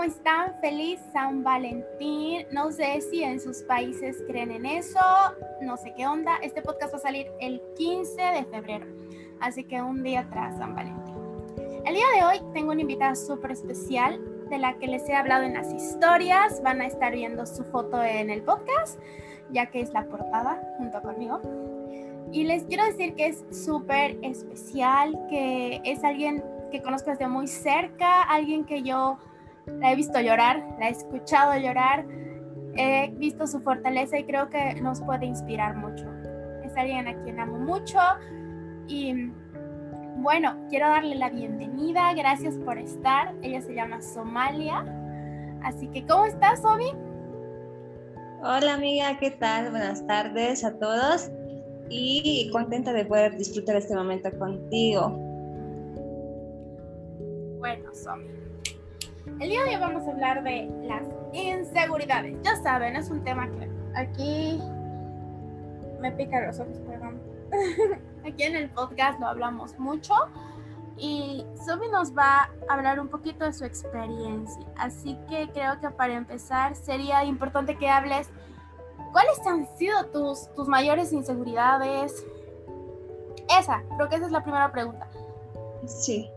¿cómo están? Feliz San Valentín. No sé si en sus países creen en eso, no sé qué onda. Este podcast va a salir el 15 de febrero, así que un día tras San Valentín. El día de hoy tengo una invitada súper especial de la que les he hablado en las historias. Van a estar viendo su foto en el podcast, ya que es la portada junto conmigo. Y les quiero decir que es súper especial, que es alguien que conozco desde muy cerca, alguien que yo la he visto llorar, la he escuchado llorar, he visto su fortaleza y creo que nos puede inspirar mucho. Es alguien a quien amo mucho y bueno, quiero darle la bienvenida, gracias por estar. Ella se llama Somalia. Así que, ¿cómo estás, Somi? Hola amiga, ¿qué tal? Buenas tardes a todos y contenta de poder disfrutar este momento contigo. Bueno, Somi. El día de hoy vamos a hablar de las inseguridades. Ya saben, es un tema que aquí me pica los ojos, perdón. aquí en el podcast lo hablamos mucho y Somi nos va a hablar un poquito de su experiencia. Así que creo que para empezar sería importante que hables cuáles han sido tus, tus mayores inseguridades. Esa, creo que esa es la primera pregunta. Sí.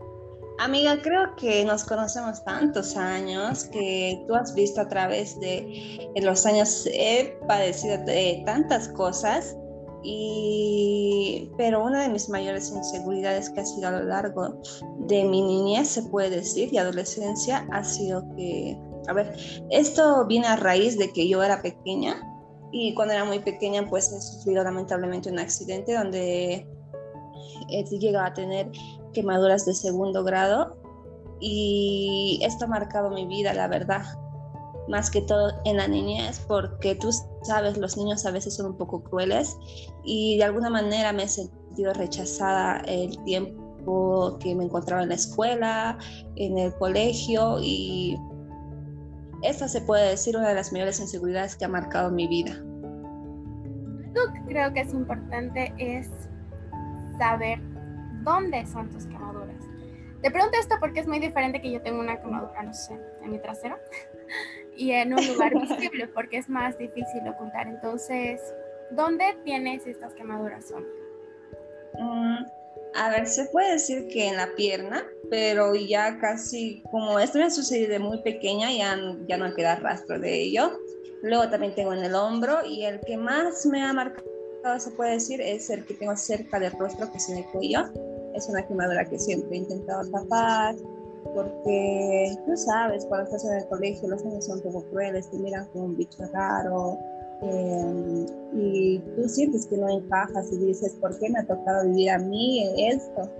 Amiga, creo que nos conocemos tantos años que tú has visto a través de los años, he padecido de tantas cosas, y, pero una de mis mayores inseguridades que ha sido a lo largo de mi niñez, se puede decir, y adolescencia, ha sido que, a ver, esto viene a raíz de que yo era pequeña y cuando era muy pequeña pues he sufrido lamentablemente un accidente donde he llegado a tener quemaduras de segundo grado y esto ha marcado mi vida, la verdad, más que todo en la niñez, porque tú sabes, los niños a veces son un poco crueles y de alguna manera me he sentido rechazada el tiempo que me encontraba en la escuela, en el colegio y esta se puede decir una de las mayores inseguridades que ha marcado mi vida. Creo que es importante es saber dónde son tus quemaduras. Te pregunto esto porque es muy diferente que yo tengo una quemadura, no sé, en mi trasero y en un lugar visible porque es más difícil ocultar. Entonces, ¿dónde tienes estas quemaduras? Mm, a ver, se puede decir que en la pierna, pero ya casi, como esto me ha sucedido de muy pequeña, ya, ya no queda rastro de ello. Luego también tengo en el hombro y el que más me ha marcado, se puede decir, es el que tengo cerca del rostro, que es en el cuello es una quemadura que siempre he intentado tapar, porque tú sabes, cuando estás en el colegio los niños son poco crueles, te miran como un bicho raro, em, y tú sientes que no encajas y dices, ¿por qué me ha tocado vivir a mí esto?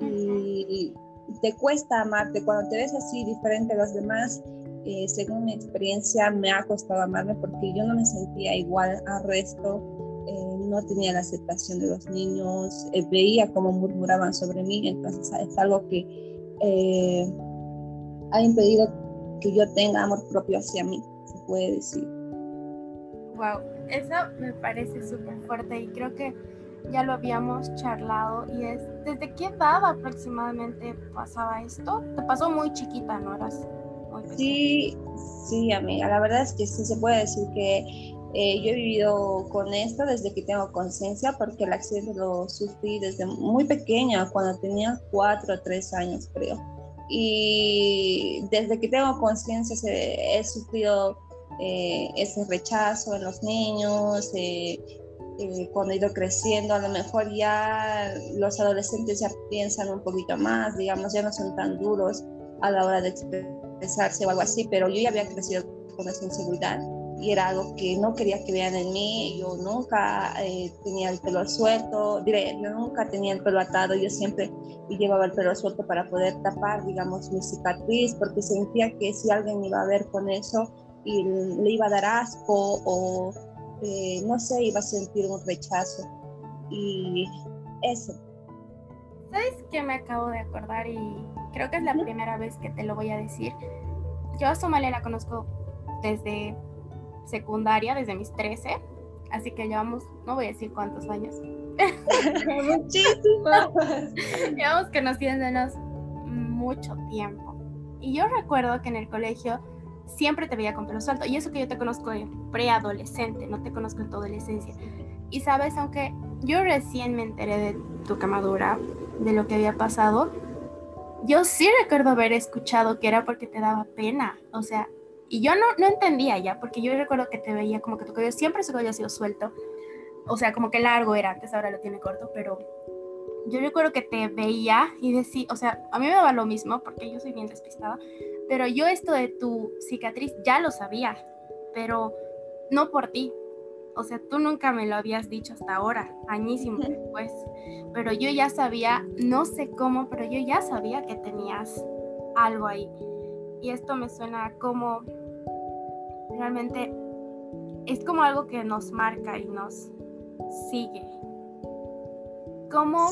Y te cuesta amarte, cuando te ves así diferente a los demás, eh, según mi experiencia, me ha costado amarme porque yo no me sentía igual al resto no tenía la aceptación de los niños, eh, veía cómo murmuraban sobre mí, entonces es algo que eh, ha impedido que yo tenga amor propio hacia mí, se puede decir. Wow, eso me parece súper fuerte y creo que ya lo habíamos charlado y es, ¿desde qué edad aproximadamente pasaba esto? Te pasó muy chiquita, ¿no? Eras sí, sí, amiga, la verdad es que sí se puede decir que eh, yo he vivido con esto desde que tengo conciencia porque el accidente lo sufrí desde muy pequeña, cuando tenía cuatro o tres años creo. Y desde que tengo conciencia he sufrido eh, ese rechazo en los niños, eh, cuando he ido creciendo, a lo mejor ya los adolescentes ya piensan un poquito más, digamos, ya no son tan duros a la hora de expresarse o algo así, pero yo ya había crecido con esa inseguridad y era algo que no quería que vean en mí. Yo nunca eh, tenía el pelo suelto, diré, nunca tenía el pelo atado, yo siempre llevaba el pelo suelto para poder tapar, digamos, mi cicatriz, porque sentía que si alguien iba a ver con eso y le iba a dar asco o eh, no sé, iba a sentir un rechazo. Y eso. ¿Sabes qué me acabo de acordar? Y creo que es la primera vez que te lo voy a decir. Yo a Somalia la conozco desde secundaria desde mis 13, así que llevamos, no voy a decir cuántos años. Muchísimos. llevamos que nos mucho tiempo. Y yo recuerdo que en el colegio siempre te veía con pelo suelto. Y eso que yo te conozco de preadolescente, no te conozco en tu adolescencia. Y sabes, aunque yo recién me enteré de tu camadura, de lo que había pasado, yo sí recuerdo haber escuchado que era porque te daba pena. O sea, y yo no, no entendía ya, porque yo recuerdo que te veía como que tu cabello siempre su cabello ha sido suelto. O sea, como que largo era antes, ahora lo tiene corto, pero yo recuerdo que te veía y decía, o sea, a mí me daba lo mismo porque yo soy bien despistada, pero yo esto de tu cicatriz ya lo sabía, pero no por ti. O sea, tú nunca me lo habías dicho hasta ahora, añísimo después. Pero yo ya sabía, no sé cómo, pero yo ya sabía que tenías algo ahí. Y esto me suena como realmente es como algo que nos marca y nos sigue. ¿Cómo,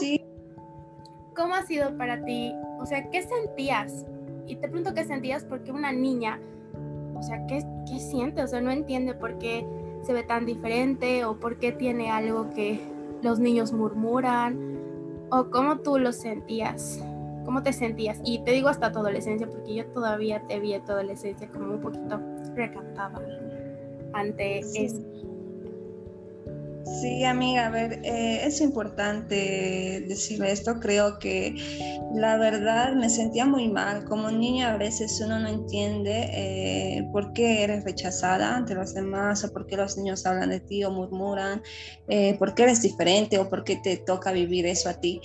¿Cómo ha sido para ti? O sea, ¿qué sentías y te pregunto qué sentías porque una niña, o sea, ¿qué, qué siente? O sea, no entiende por qué se ve tan diferente o por qué tiene algo que los niños murmuran o cómo tú lo sentías. ¿Cómo te sentías? Y te digo hasta tu adolescencia, porque yo todavía te vi en tu adolescencia como un poquito recantada ante eso. Sí, amiga, a ver, eh, es importante decirle esto. Creo que la verdad me sentía muy mal. Como niña a veces uno no entiende eh, por qué eres rechazada ante los demás o por qué los niños hablan de ti o murmuran, eh, por qué eres diferente o por qué te toca vivir eso a ti.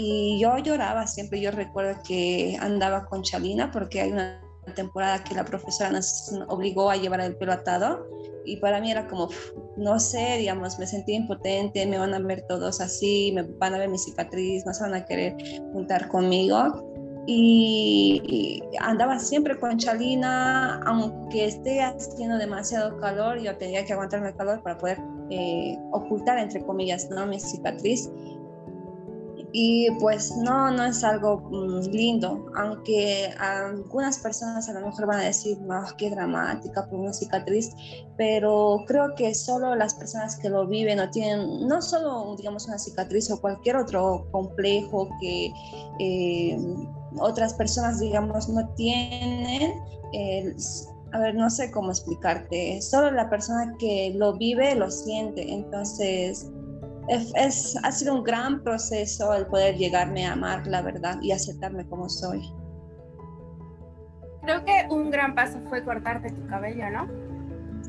Y yo lloraba siempre. Yo recuerdo que andaba con Chalina porque hay una temporada que la profesora nos obligó a llevar el pelo atado y para mí era como, no sé, digamos, me sentía impotente, me van a ver todos así, me van a ver mi cicatriz, no se van a querer juntar conmigo. Y andaba siempre con Chalina, aunque esté haciendo demasiado calor, yo tenía que aguantarme el calor para poder eh, ocultar, entre comillas, ¿no? mi cicatriz y pues no, no es algo mm, lindo, aunque algunas personas a lo mejor van a decir, no, qué dramática por una cicatriz, pero creo que solo las personas que lo viven o tienen, no solo digamos una cicatriz o cualquier otro complejo que eh, otras personas digamos no tienen, a ver, no sé cómo explicarte, solo la persona que lo vive lo siente, entonces es, ha sido un gran proceso el poder llegarme a amar la verdad y aceptarme como soy. Creo que un gran paso fue cortarte tu cabello, ¿no?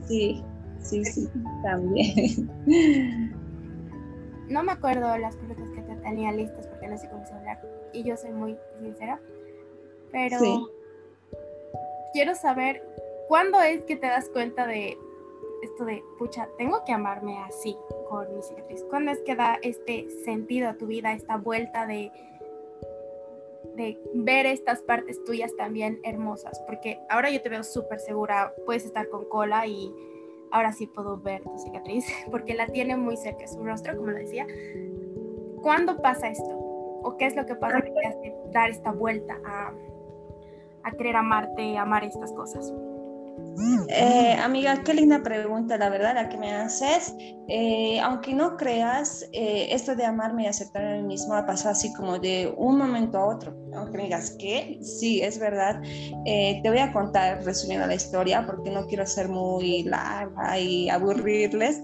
Sí, sí, sí, también. No me acuerdo las preguntas que te tenía listas porque no sé cómo hablar y yo soy muy sincera, pero quiero saber cuándo es que te das cuenta de esto de, pucha, tengo que amarme así con mi cicatriz? ¿Cuándo es que da este sentido a tu vida, esta vuelta de, ver estas partes tuyas también hermosas? Porque ahora yo te veo súper segura, puedes estar con cola y ahora sí puedo ver tu cicatriz, porque la tiene muy cerca su rostro, como lo decía. ¿Cuándo pasa esto? ¿O qué es lo que pasa que te hace dar esta vuelta a querer amarte, amar estas cosas? Eh, amiga, qué linda pregunta, la verdad, la que me haces. Eh, aunque no creas, eh, esto de amarme y aceptarme a mí mismo ha pasado así como de un momento a otro. Aunque me digas que sí, es verdad. te voy a contar resumiendo la historia porque no quiero ser muy larga y aburrirles.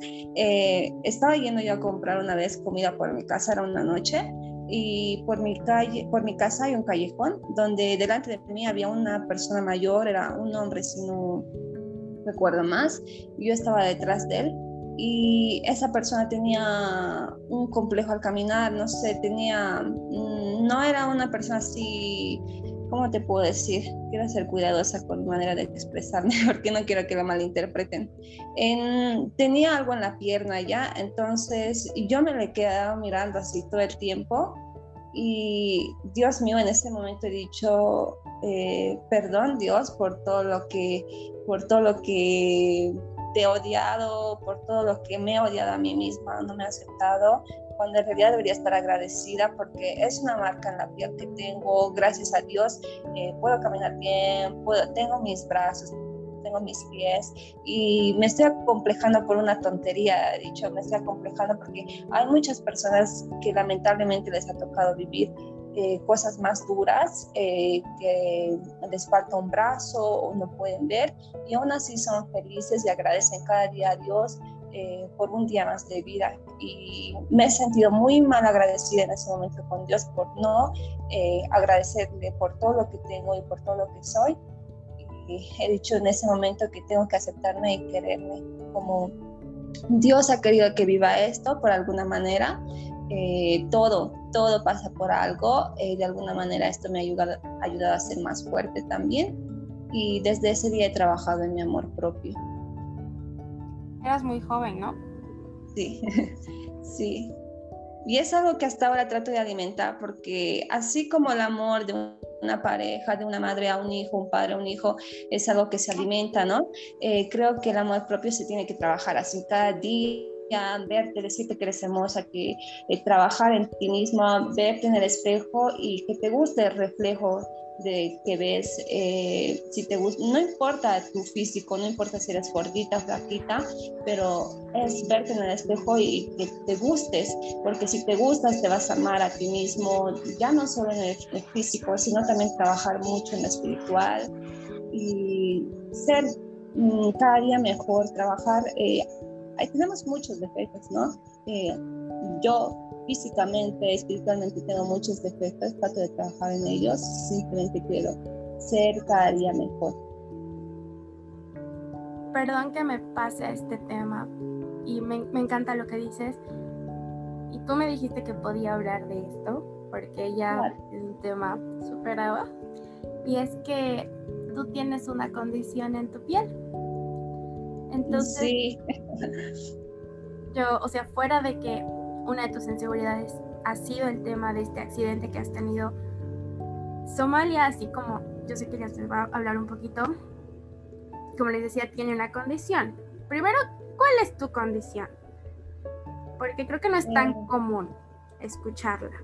estaba yendo yo a comprar una vez comida por mi casa, era una noche y por mi calle, por mi casa hay un callejón donde delante de mí había una persona mayor, era un hombre si no recuerdo más, yo estaba detrás de él. Y esa persona tenía un complejo al caminar, no sé, tenía, mm, no era una persona así, ¿cómo te puedo decir? Quiero ser cuidadosa con mi manera de expresarme porque no quiero que lo malinterpreten. tenía algo en la pierna ya, entonces yo me le quedaba mirando así todo el tiempo y Dios mío, en ese momento he dicho, eh, perdón Dios por todo lo que, por todo lo que te he odiado, por todo lo que me he odiado a mí misma, no me he aceptado, cuando en realidad debería estar agradecida porque es una marca en la piel que tengo, gracias a Dios, eh, puedo caminar bien, puedo, tengo mis brazos, tengo mis pies y me estoy acomplejando por una tontería, he dicho, me estoy acomplejando porque hay muchas personas que lamentablemente les ha tocado vivir eh, cosas más duras, eh, que les falta un brazo o no pueden ver, y aún así son felices y agradecen cada día a Dios eh, por un día más de vida. Y me he sentido muy mal agradecida en ese momento con Dios por no agradecerle por todo lo que tengo y por todo lo que soy. Y he dicho en ese momento que tengo que aceptarme y quererme como Dios ha querido que viva esto por alguna manera eh, todo, todo pasa por algo. Eh, de alguna manera esto me ha ayudado, ayudado a ser más fuerte también. Y desde ese día he trabajado en mi amor propio. Eras muy joven, ¿no? Sí, sí. Y es algo que hasta ahora trato de alimentar porque así como el amor de una pareja, de una madre a un hijo, un padre a un hijo, es algo que se alimenta, ¿no? Eh, creo que el amor propio se tiene que trabajar así cada día verte, decirte que eres hermosa, que eh, trabajar en ti misma, verte en el espejo y que te guste el reflejo de que ves, eh, si te gusta, no importa tu físico, no importa si eres gordita, flaquita, pero es verte en el espejo y que te gustes, porque si te gustas te vas a amar a ti mismo, ya no solo en el, físico, sino también trabajar mucho en lo espiritual y ser mm, cada día mejor, trabajar eh, tenemos muchos defectos, ¿no? Eh, yo físicamente, espiritualmente tengo muchos defectos, trato de trabajar en ellos, simplemente quiero ser cada día mejor. Perdón que me pase este tema y me, me encanta lo que dices. Y tú me dijiste que podía hablar de esto porque ya es un tema superado. Y es que tú tienes una condición en tu piel entonces, sí. yo, o sea, fuera de que una de tus inseguridades ha sido el tema de este accidente que has tenido, Somalia, así como yo sé que ya se va a hablar un poquito, como les decía, tiene una condición. Primero, ¿cuál es tu condición? Porque creo que no es tan eh. común escucharla.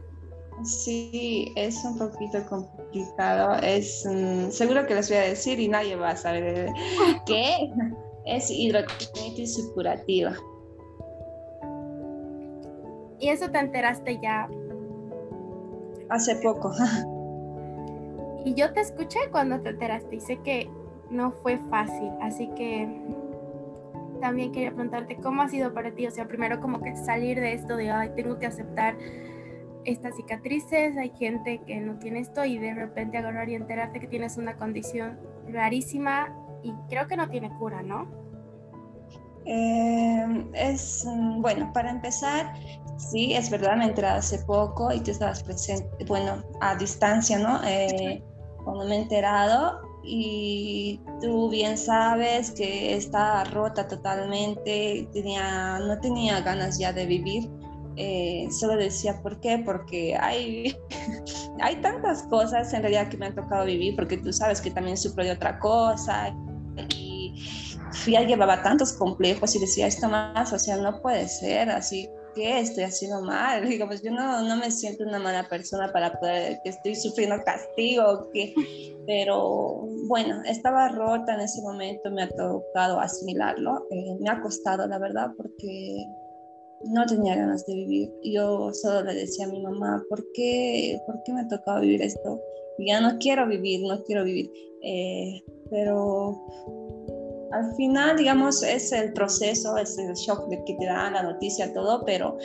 Sí, es un poquito complicado. Es mm, seguro que les voy a decir y nadie va a saber qué es hidroquinitis supurativa. ¿Y eso te enteraste ya? Hace poco. y yo te escuché cuando te enteraste y sé que no fue fácil, así que también quería preguntarte cómo ha sido para ti, o sea, primero como que salir de esto de, ay, tengo que aceptar estas cicatrices, hay gente que no tiene esto y de repente agarrar y enterarte que tienes una condición rarísima y creo que no tiene cura, ¿no? Eh, es, mm, bueno, para empezar, sí, es verdad, me entré hace poco y tú estabas presente, bueno, a distancia, ¿no? Eh, cuando me he enterado y tú bien sabes que estaba rota totalmente, tenía, no tenía ganas ya de vivir. Eh, solo decía, ¿por qué? Porque hay, hay tantas cosas en realidad que me han tocado vivir, porque tú sabes que también sufro de otra cosa ya llevaba tantos complejos y decía, esto más, o sea, no puede ser, así que estoy haciendo mal. Digo, pues yo no, no me siento una mala persona para poder, que estoy sufriendo castigo, que, pero bueno, estaba rota en ese momento, me ha tocado asimilarlo, eh, me ha costado, la verdad, porque no tenía ganas de vivir. Yo solo le decía a mi mamá, ¿por qué, ¿por qué me ha tocado vivir esto? Ya no quiero vivir, no quiero vivir. Eh, pero al final, digamos, es el proceso, es el shock de que te da la noticia, todo, pero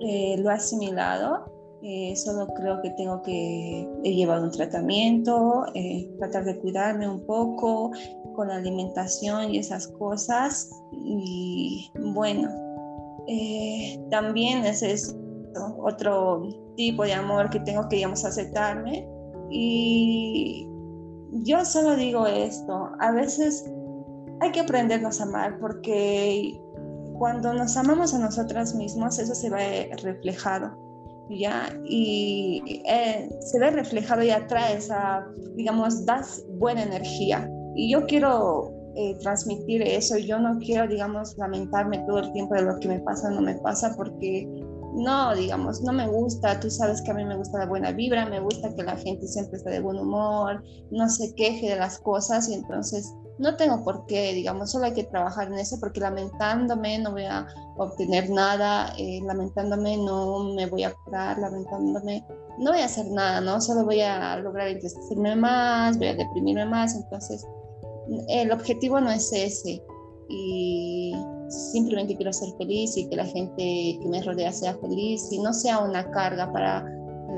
eh, lo he asimilado. Eh, solo creo que tengo que he llevado un tratamiento, eh, tratar de cuidarme un poco con la alimentación y esas cosas. Y bueno, también ese es otro tipo de amor que tengo que, digamos, aceptarme. Y yo solo digo esto, a veces hay que aprendernos a amar porque cuando nos amamos a nosotras mismos, eso se ve reflejado, ¿ya? Y eh, se ve reflejado y atrae esa, digamos, das buena energía. Y yo quiero eh, transmitir eso, yo no quiero, digamos, lamentarme todo el tiempo de lo que me pasa o no me pasa, porque no, digamos, no me gusta, tú sabes que a mí me gusta la buena vibra, me gusta que la gente siempre esté de buen humor, no se queje de las cosas y entonces no tengo por qué, digamos, solo hay que trabajar en eso porque lamentándome no voy a obtener nada, eh, lamentándome no me voy a curar, lamentándome no voy a hacer nada, ¿no? Solo voy a lograr entristecerme más, voy a deprimirme más, entonces el objetivo no es ese y simplemente quiero ser feliz y que la gente que me rodea sea feliz y no sea una carga para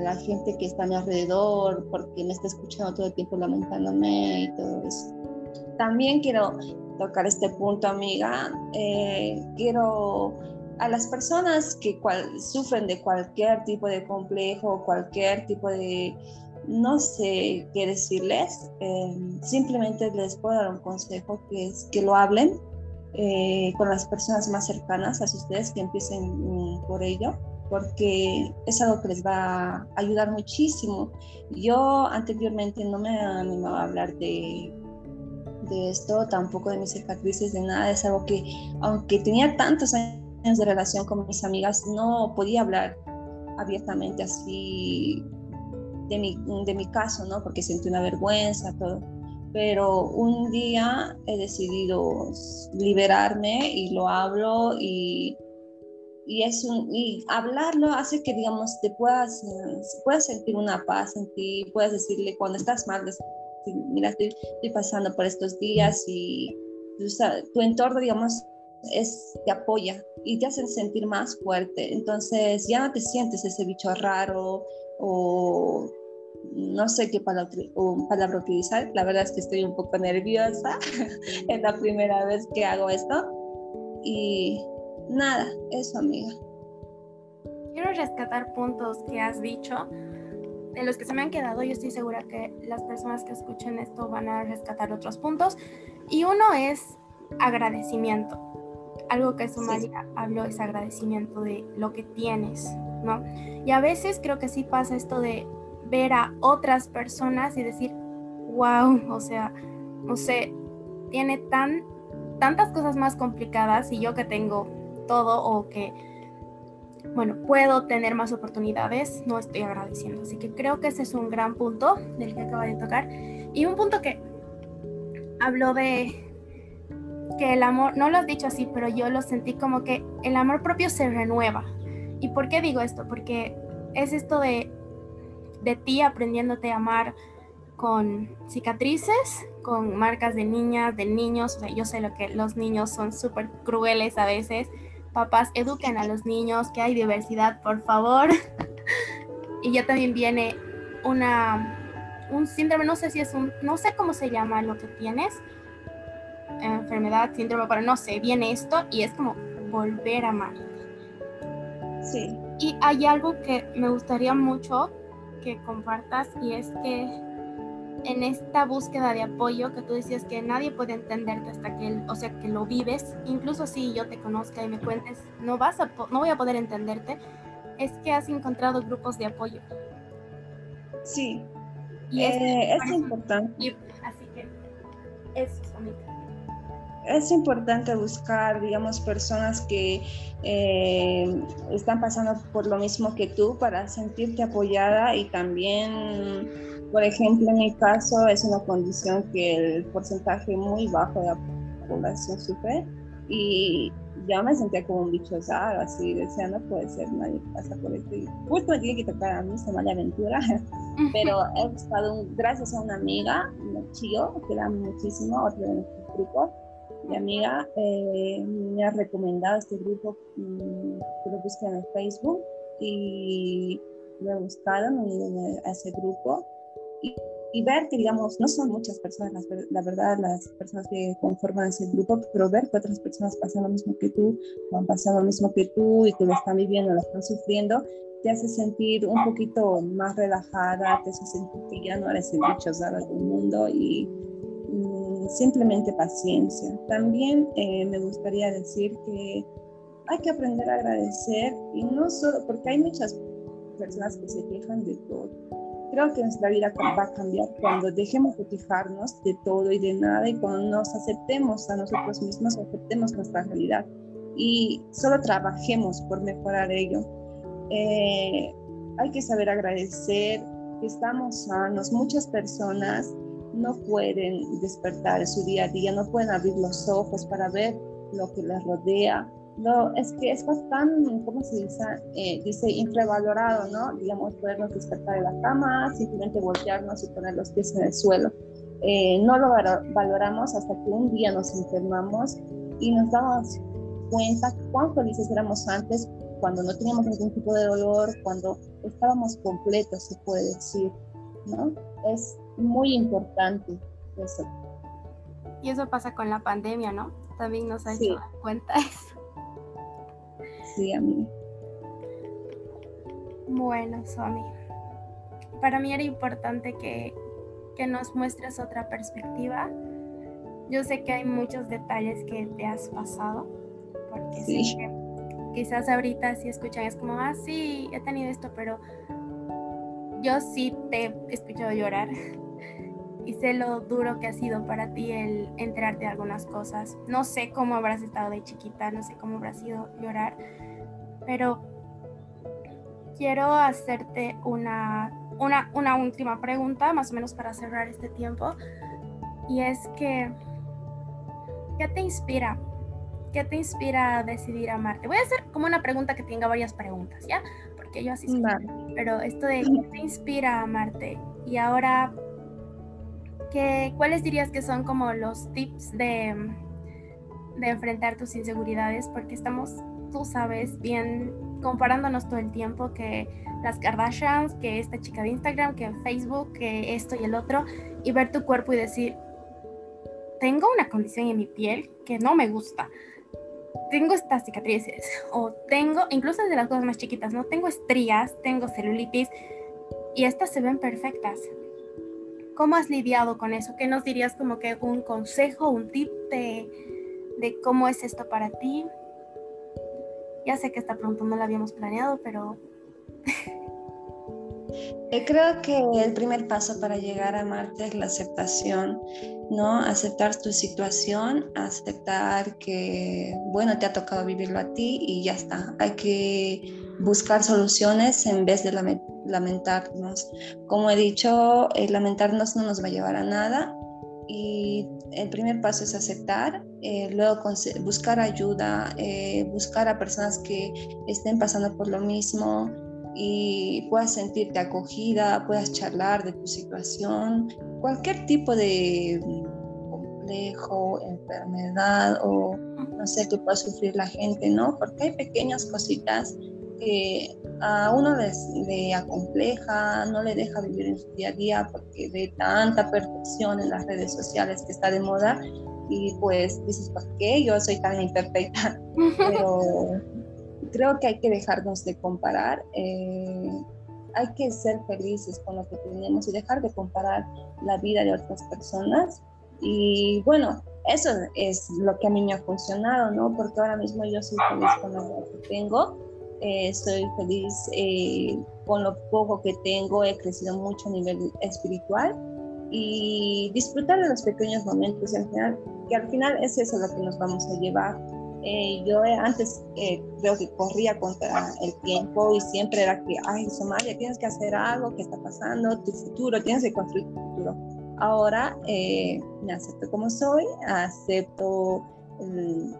la gente que está a mi alrededor porque me está escuchando todo el tiempo lamentándome y todo eso. También quiero tocar este punto, amiga. Eh, quiero a las personas que sufren de cualquier tipo de complejo, cualquier tipo de, no sé qué decirles, eh, simplemente les puedo dar un consejo que es que lo hablen eh, con las personas más cercanas a ustedes, que empiecen mm, por ello, porque es algo que les va a ayudar muchísimo. Yo anteriormente no me animaba a hablar de, de esto, tampoco de mis cicatrices, de nada, es algo que, aunque tenía tantos años de relación con mis amigas, no podía hablar abiertamente así de mi, de mi caso, ¿no? Porque sentí una vergüenza, todo pero un día he decidido liberarme y lo hablo y, y, es y hablarlo hace que, digamos, te puedas, puedas sentir una paz en ti, puedas decirle cuando estás mal, mira, estoy, pasando por estos días y tu entorno, digamos, es, te apoya y te hacen sentir más fuerte. Entonces ya no te sientes ese bicho raro o no sé qué palabra, palabra utilizar. La verdad es que estoy un poco nerviosa. es la primera vez que hago esto. Y nada, eso amiga. Quiero rescatar puntos que has dicho. De los que se me han quedado, yo estoy segura que las personas que escuchen esto van a rescatar otros puntos. Y uno es agradecimiento. Algo que Somalia habló es agradecimiento de lo que tienes, ¿no? Y a veces creo que sí pasa esto de ver a otras personas y decir, wow, o sea, no sé, tiene tan, tantas cosas más complicadas y yo que tengo todo o que, bueno, puedo tener más oportunidades, no estoy agradeciendo. Así que creo que ese es un gran punto del que acaba de tocar. Y un punto que habló de que el amor, no lo has dicho así, pero yo lo sentí como que el amor propio se renueva. ¿Y por qué digo esto? Porque es esto de de ti aprendiéndote a amar con cicatrices, con marcas de niñas, de niños. O sea, yo sé lo que los niños son súper crueles a veces. Papás, eduquen a los niños, que hay diversidad, por favor. y ya también viene una, un síndrome, no sé si es un, no sé cómo se llama lo que tienes, enfermedad, síndrome, pero no sé, viene esto y es como volver a amar. Sí. Y hay algo que me gustaría mucho que compartas y es que en esta búsqueda de apoyo que tú decías que nadie puede entenderte hasta que, o sea, que lo vives, incluso si yo te conozca y me cuentes, no vas a, no voy a poder entenderte, es que has encontrado grupos de apoyo. Sí, y es, eh, es importante. Así que eso es es importante buscar, digamos, personas que eh, están pasando por lo mismo que tú para sentirte apoyada y también, por ejemplo, en mi caso es una condición que el porcentaje muy bajo de la población sufre y yo me sentía como un bicho raro, así, decía, no puede ser, nadie pasa por esto. Y justo me tiene que tocar a mí esta mala aventura, pero he buscado, gracias a una amiga, una chico, que amo muchísimo, otro de nuestros grupos, mi amiga eh, me ha recomendado este grupo mm, que lo busqué en Facebook y lo he buscado, a ese grupo. Y, y, ver que, digamos, no son muchas personas, la, verdad, las personas que conforman ese grupo, pero ver que otras personas pasan lo mismo que tú, o han pasado lo mismo que tú y que lo están viviendo, lo están sufriendo, te hace sentir un poquito más relajada, te hace sentir que ya no eres el bicho raro del mundo y simplemente paciencia. También eh, me gustaría decir que hay que aprender a agradecer y no solo porque hay muchas personas que se quejan de todo. Creo que nuestra vida va a cambiar cuando dejemos de quejarnos de todo y de nada y cuando nos aceptemos a nosotros mismos, aceptemos nuestra realidad y solo trabajemos por mejorar ello. Eh, hay que saber agradecer que estamos sanos. Muchas personas no pueden despertar en su día a día, no pueden abrir los ojos para ver lo que les rodea. No, es que es tan, ¿cómo se dice? Eh, dice infravalorado, ¿no? Digamos, podernos despertar de la cama, simplemente voltearnos y poner los pies en el suelo. Eh, no lo valoramos hasta que un día nos enfermamos y nos damos cuenta cuán felices éramos antes cuando no teníamos ningún tipo de dolor, cuando estábamos completos, se puede decir, ¿no? Es muy importante eso. Y eso pasa con la pandemia, ¿no? También nos ha hecho cuenta eso. Sí, a mí. Bueno, Somi, para mí era importante que, que nos muestres otra perspectiva. Yo sé que hay muchos detalles que te has pasado, porque sí. quizás ahorita si escuchan es como, ah, sí, he tenido esto, pero yo sí te he escuchado llorar y sé lo duro que ha sido para ti el enterarte de algunas cosas. No sé cómo habrás estado de chiquita, no sé cómo habrás sido llorar, pero quiero hacerte una, una, una última pregunta, más o menos para cerrar este tiempo, y es que, ¿qué te inspira? ¿Qué te inspira a decidir amarte? Voy a hacer como una pregunta que tenga varias preguntas, ¿ya? Porque yo así soy. Pero esto de ¿qué te inspira a amarte? Y ahora ¿cuáles dirías que son como los tips de, de enfrentar tus inseguridades? Porque estamos, tú sabes, bien comparándonos todo el tiempo que las Kardashians, que esta chica de Instagram, que Facebook, que esto y el otro, y ver tu cuerpo y decir, tengo una condición en mi piel que no me gusta. Tengo estas cicatrices o tengo, incluso desde las cosas más chiquitas, ¿no? Tengo estrías, tengo celulitis y estas se ven perfectas. ¿Cómo has lidiado con eso? ¿Qué nos dirías como que un consejo, un tip de, cómo es esto para ti? Ya sé que esta pregunta no la habíamos planeado, pero... Eh, creo que el primer paso para llegar a Marte es la aceptación, ¿no? Aceptar tu situación, aceptar que, bueno, te ha tocado vivirlo a ti y ya está. Hay que buscar soluciones en vez de lamentarnos. Como he dicho, lamentarnos no nos va a llevar a nada y el primer paso es aceptar, eh, luego buscar ayuda, eh, buscar a personas que estén pasando por lo mismo y puedas sentirte acogida, puedas charlar de tu situación, cualquier tipo de complejo, enfermedad o no sé que pueda sufrir la gente, ¿no? Porque hay pequeñas cositas que a uno le acompleja, no le deja vivir en su día a día porque ve tanta perfección en las redes sociales que está de moda y pues dices, ¿por qué yo soy tan imperfecta? Pero creo que hay que dejarnos de comparar, eh, hay que ser felices con lo que tenemos y dejar de comparar la vida de otras personas. Y bueno, eso es lo que a mí me ha funcionado, ¿no? Porque ahora mismo yo soy feliz con lo que tengo eh, estoy feliz eh, con lo poco que tengo, he crecido mucho a nivel espiritual y disfrutar de los pequeños momentos, al final, que al final es eso lo que nos vamos a llevar. Eh, yo antes creo que corría contra el tiempo y siempre era que, ay, Somalia, tienes que hacer algo, ¿qué está pasando? Tu futuro, tienes que construir tu futuro. Ahora me acepto como soy, acepto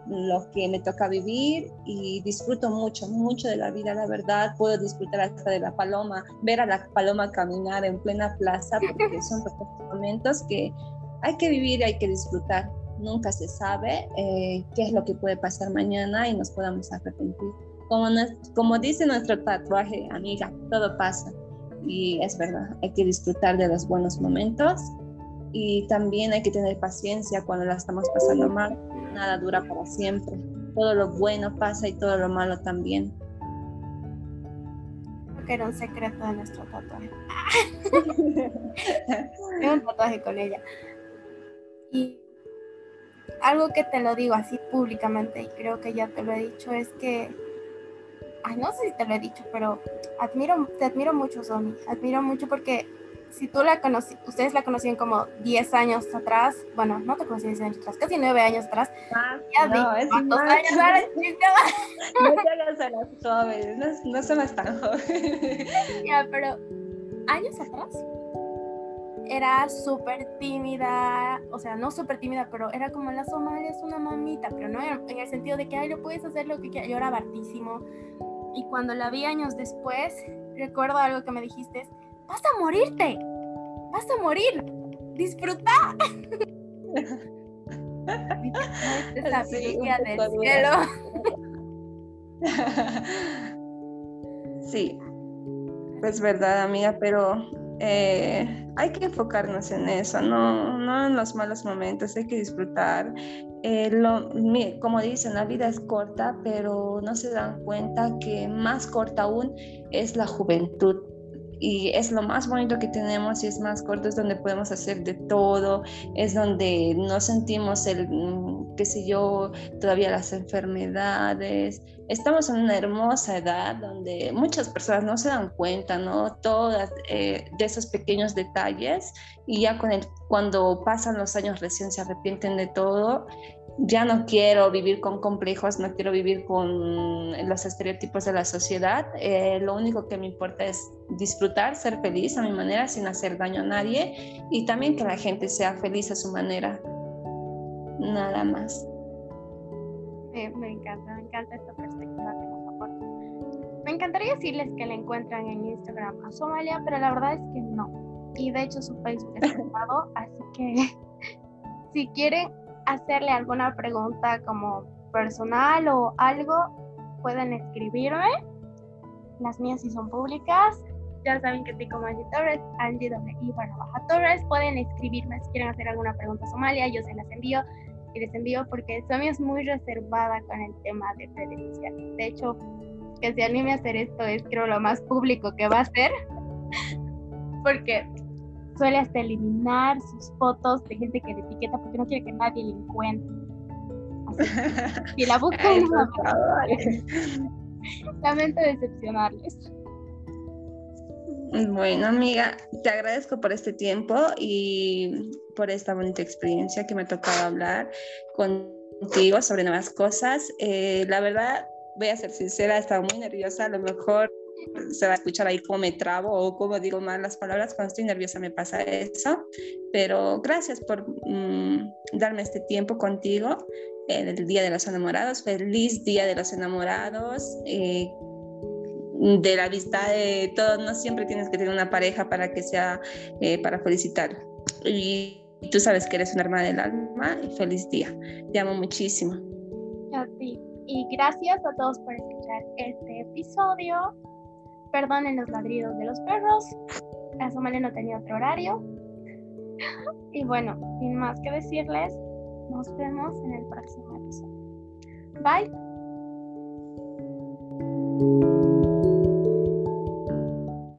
lo que me toca vivir y disfruto mucho, mucho de la vida, la verdad. Puedo disfrutar hasta de la paloma, ver a la paloma caminar en plena plaza, porque son momentos que hay que vivir y hay que disfrutar. Nunca se sabe eh, qué es lo que puede pasar mañana y nos podamos arrepentir. Como, como dice nuestro tatuaje, amiga, todo pasa. Y es verdad, hay que disfrutar de los buenos momentos y también hay que tener paciencia cuando la estamos pasando mal nada dura para siempre. Todo lo bueno pasa y todo lo malo también. que era un secreto de nuestro tatuaje. Tengo un tatuaje con ella. Y algo que te lo digo así públicamente, y creo que ya te lo he dicho, es que, ay, no sé si te lo he dicho, pero admiro, te admiro mucho, Somi. Admiro mucho porque si tú la conocí, ustedes la conocían como 10 años atrás, bueno, no te conocí 10 años atrás, casi 9 años atrás. Ah, no, es ¿Cuántos más. años ahora? No te hagas a las jóvenes, no, no somos tan jóvenes. Ya, pero años atrás era súper tímida, o sea, no súper tímida, pero era como la Somalia es una mamita, pero no en en el sentido de que, ay, lo puedes hacer lo que quieras. Yo era bartísimo. Y cuando la vi años después, recuerdo algo que me dijiste, vas a morirte, vas a morir, disfruta. Esa Sí, del cielo. Sí, es verdad, amiga, pero eh, hay que enfocarnos en eso, no, en los malos momentos, hay que disfrutar. Eh, como dicen, la vida es corta, pero no se dan cuenta que más corta aún es la juventud. Y es lo más bonito que tenemos y es más corto, es donde podemos hacer de todo, es donde no sentimos el, mm, qué sé yo, todavía las enfermedades, estamos en una hermosa edad donde muchas personas no se dan cuenta, ¿no? Todas eh, de esos pequeños detalles y ya cuando pasan los años recién se arrepienten de todo. Ya no quiero vivir con complejos, no quiero vivir con los estereotipos de la sociedad. Eh, lo único que me importa es disfrutar, ser feliz a mi manera, sin hacer daño a nadie y también que la gente sea feliz a su manera. Nada más. Me, encanta, me encanta esta perspectiva que nos aporta. Me encantaría decirles que la encuentran en Instagram a Somalia, pero la verdad es que no. Y de hecho su Facebook es privado, así que si quieren hacerle alguna pregunta como personal o algo, pueden escribirme. Las mías sí son públicas. Ya saben que estoy como Angie Torres, Angie doble I barra baja Torres. Pueden escribirme si quieren hacer alguna pregunta a Somalia, yo se las envío y les envío porque Somi es muy reservada con el tema de redes. De hecho, que se anime a hacer esto es creo lo más público que va a hacer. porque suele hasta eliminar sus fotos de gente que le etiqueta porque no quiere que nadie le encuentre. Así si la buscan, lamento decepcionarles. Bueno, amiga, te agradezco por este tiempo y por esta bonita experiencia que me ha tocado hablar contigo sobre nuevas cosas. Eh, la verdad, voy a ser sincera, estaba muy nerviosa. A lo mejor se va a escuchar ahí cómo me trabo o cómo digo mal las palabras. Cuando estoy nerviosa me pasa eso. Pero gracias por mm, darme este tiempo contigo en el Día de los Enamorados. Feliz Día de los Enamorados. Eh, de la vista de todos, no siempre tienes que tener una pareja para que sea, eh, para felicitar. Y tú sabes que eres una hermana del alma y feliz día. Te amo muchísimo. A ti. Y gracias a todos por escuchar este episodio. Perdonen los ladridos de los perros. La Somalia no tenía otro horario. Y bueno, sin más que decirles, nos vemos en el próximo episodio. Bye.